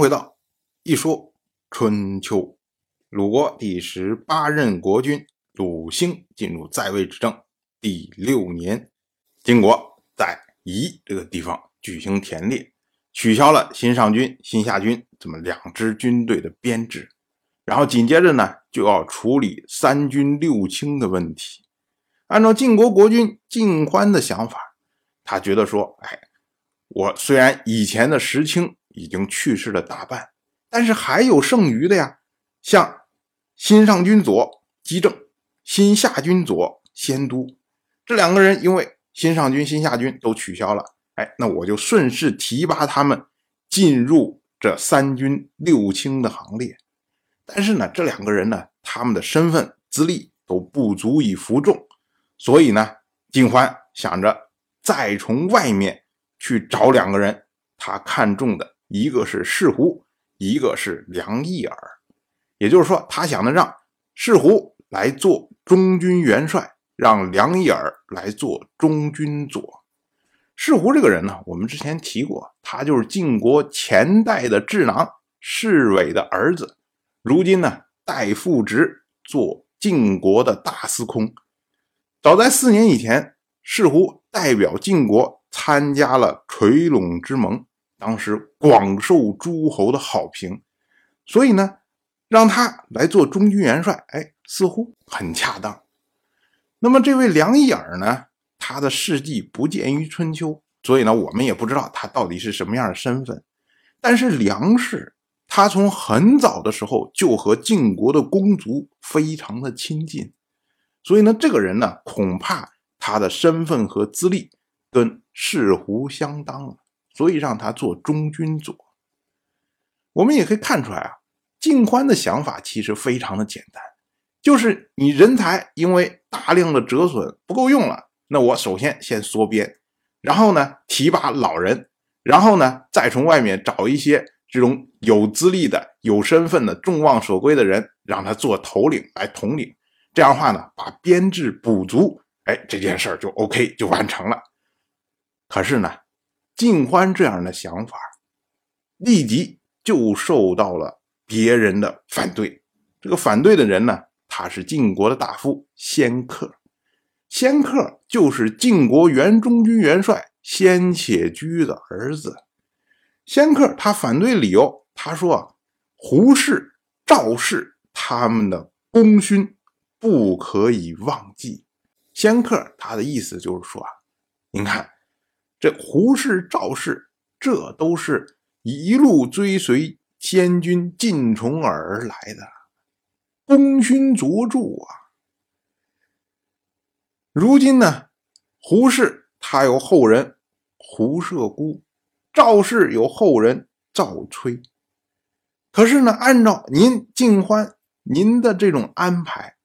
回到一说春秋，鲁国第十八任国君鲁兴进入在位执政第六年，晋国在夷这个地方举行田猎，取消了新上军、新下军这么两支军队的编制，然后紧接着呢就要处理三军六卿的问题。按照晋国国君晋欢的想法，他觉得说，哎，我虽然以前的十卿。已经去世了大半，但是还有剩余的呀，像新上军左姬正、新下军左仙都这两个人，因为新上军、新下军都取消了，哎，那我就顺势提拔他们进入这三军六卿的行列。但是呢，这两个人呢，他们的身份资历都不足以服众，所以呢，晋欢想着再从外面去找两个人，他看中的。一个是士胡，一个是梁义尔，也就是说，他想的让士胡来做中军元帅，让梁义尔来做中军左。士胡这个人呢，我们之前提过，他就是晋国前代的智囊士伟的儿子，如今呢代父职做晋国的大司空。早在四年以前，士胡代表晋国参加了垂陇之盟。当时广受诸侯的好评，所以呢，让他来做中军元帅，哎，似乎很恰当。那么这位梁义耳呢，他的事迹不见于春秋，所以呢，我们也不知道他到底是什么样的身份。但是梁氏，他从很早的时候就和晋国的公族非常的亲近，所以呢，这个人呢，恐怕他的身份和资历跟士胡相当了。所以让他做中军左，我们也可以看出来啊，晋欢的想法其实非常的简单，就是你人才因为大量的折损不够用了，那我首先先缩编，然后呢提拔老人，然后呢再从外面找一些这种有资历的、有身份的、众望所归的人，让他做头领来统领，这样的话呢，把编制补足，哎，这件事儿就 OK 就完成了。可是呢？晋欢这样的想法，立即就受到了别人的反对。这个反对的人呢，他是晋国的大夫仙客。仙客就是晋国原中军元帅先且居的儿子。仙客他反对理由，他说：“胡氏、赵氏他们的功勋不可以忘记。”仙客他的意思就是说啊，您看。这胡氏、赵氏，这都是一路追随先君晋崇而来的，功勋卓著啊。如今呢，胡氏他有后人胡射孤，赵氏有后人赵崔。可是呢，按照您晋欢您的这种安排，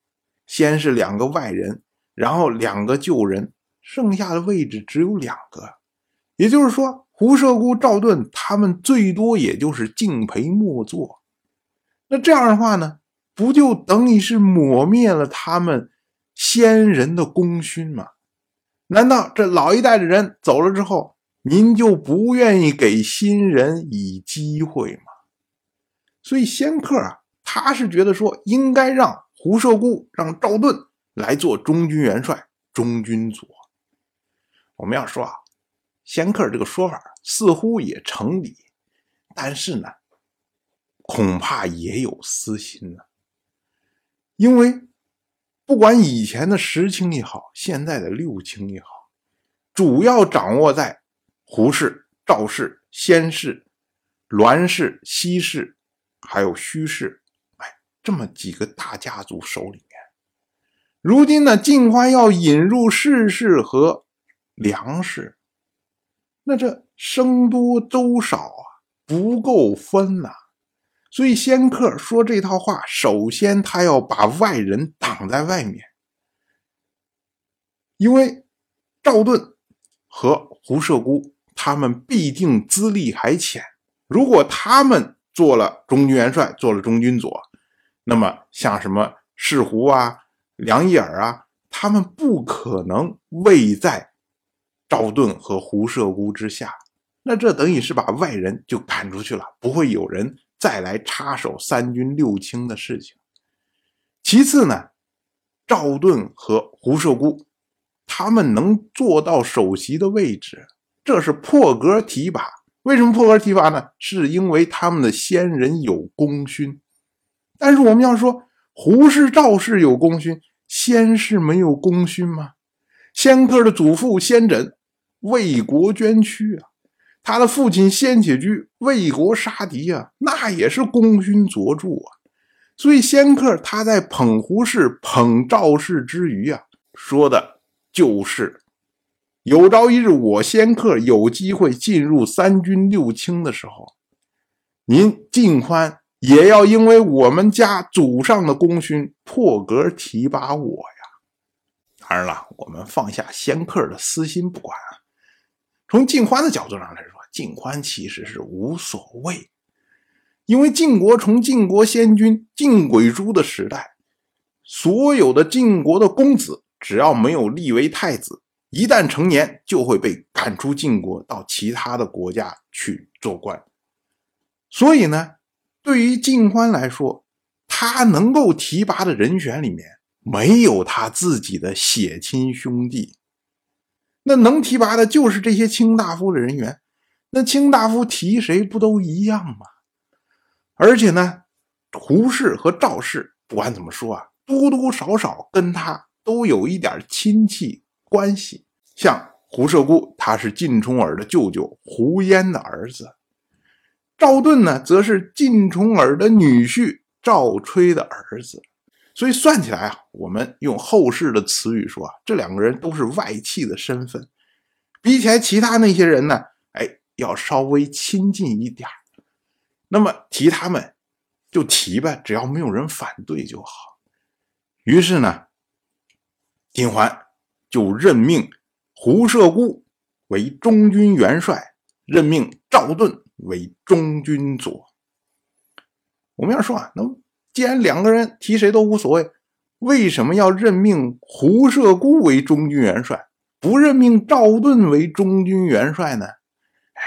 先是两个外人，然后两个旧人，剩下的位置只有两个。也就是说，胡射孤、赵盾他们最多也就是敬陪末座。那这样的话呢，不就等于是抹灭了他们先人的功勋吗？难道这老一代的人走了之后，您就不愿意给新人以机会吗？所以仙客啊，他是觉得说，应该让胡射孤、让赵盾来做中军元帅、中军佐。我们要说啊。仙客这个说法似乎也成理，但是呢，恐怕也有私心呢。因为不管以前的十卿也好，现在的六卿也好，主要掌握在胡氏、赵氏、先氏、栾氏、西氏，还有虚氏，哎，这么几个大家族手里面。如今呢，晋欢要引入世氏和梁氏。那这生多粥少啊，不够分呐。所以仙客说这套话，首先他要把外人挡在外面，因为赵盾和胡射孤他们毕竟资历还浅，如果他们做了中军元帅，做了中军佐，那么像什么士胡啊、梁义耳啊，他们不可能位在。赵盾和胡射孤之下，那这等于是把外人就赶出去了，不会有人再来插手三军六卿的事情。其次呢，赵盾和胡射孤，他们能做到首席的位置，这是破格提拔。为什么破格提拔呢？是因为他们的先人有功勋。但是我们要说，胡氏、赵氏有功勋，先氏没有功勋吗？先科的祖父先轸为国捐躯啊，他的父亲先且居为国杀敌啊，那也是功勋卓著啊。所以仙客他在捧胡氏、捧赵氏之余啊，说的就是有朝一日我仙客有机会进入三军六卿的时候，您晋欢也要因为我们家祖上的功勋破格提拔我呀。当然了，我们放下仙客的私心不管啊。从晋欢的角度上来说，晋欢其实是无所谓，因为晋国从晋国先君晋轨珠的时代，所有的晋国的公子只要没有立为太子，一旦成年就会被赶出晋国，到其他的国家去做官。所以呢，对于晋欢来说，他能够提拔的人选里面。没有他自己的血亲兄弟，那能提拔的就是这些卿大夫的人员。那卿大夫提谁不都一样吗？而且呢，胡氏和赵氏不管怎么说啊，多多少少跟他都有一点亲戚关系。像胡射孤，他是晋重耳的舅舅胡嫣的儿子；赵盾呢，则是晋重耳的女婿赵吹的儿子。所以算起来啊，我们用后世的词语说啊，这两个人都是外戚的身份，比起来其他那些人呢，哎，要稍微亲近一点那么提他们就提呗，只要没有人反对就好。于是呢，丁桓就任命胡射孤为中军元帅，任命赵盾为中军左。我们要说啊，那。既然两个人提谁都无所谓，为什么要任命胡射孤为中军元帅，不任命赵盾为中军元帅呢？哎，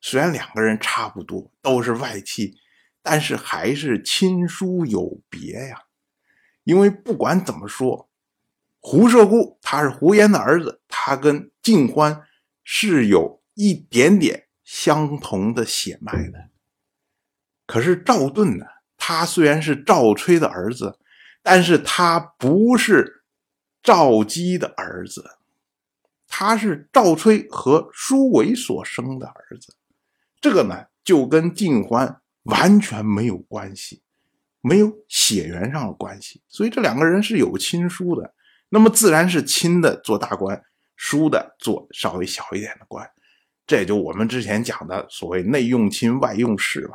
虽然两个人差不多都是外戚，但是还是亲疏有别呀。因为不管怎么说，胡射孤他是胡延的儿子，他跟晋欢是有一点点相同的血脉的。可是赵盾呢？他虽然是赵吹的儿子，但是他不是赵姬的儿子，他是赵吹和舒伟所生的儿子。这个呢，就跟晋欢完全没有关系，没有血缘上的关系。所以这两个人是有亲疏的，那么自然是亲的做大官，疏的做稍微小一点的官。这也就我们之前讲的所谓内用亲，外用事吧。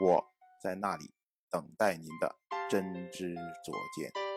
我在那里等待您的真知灼见。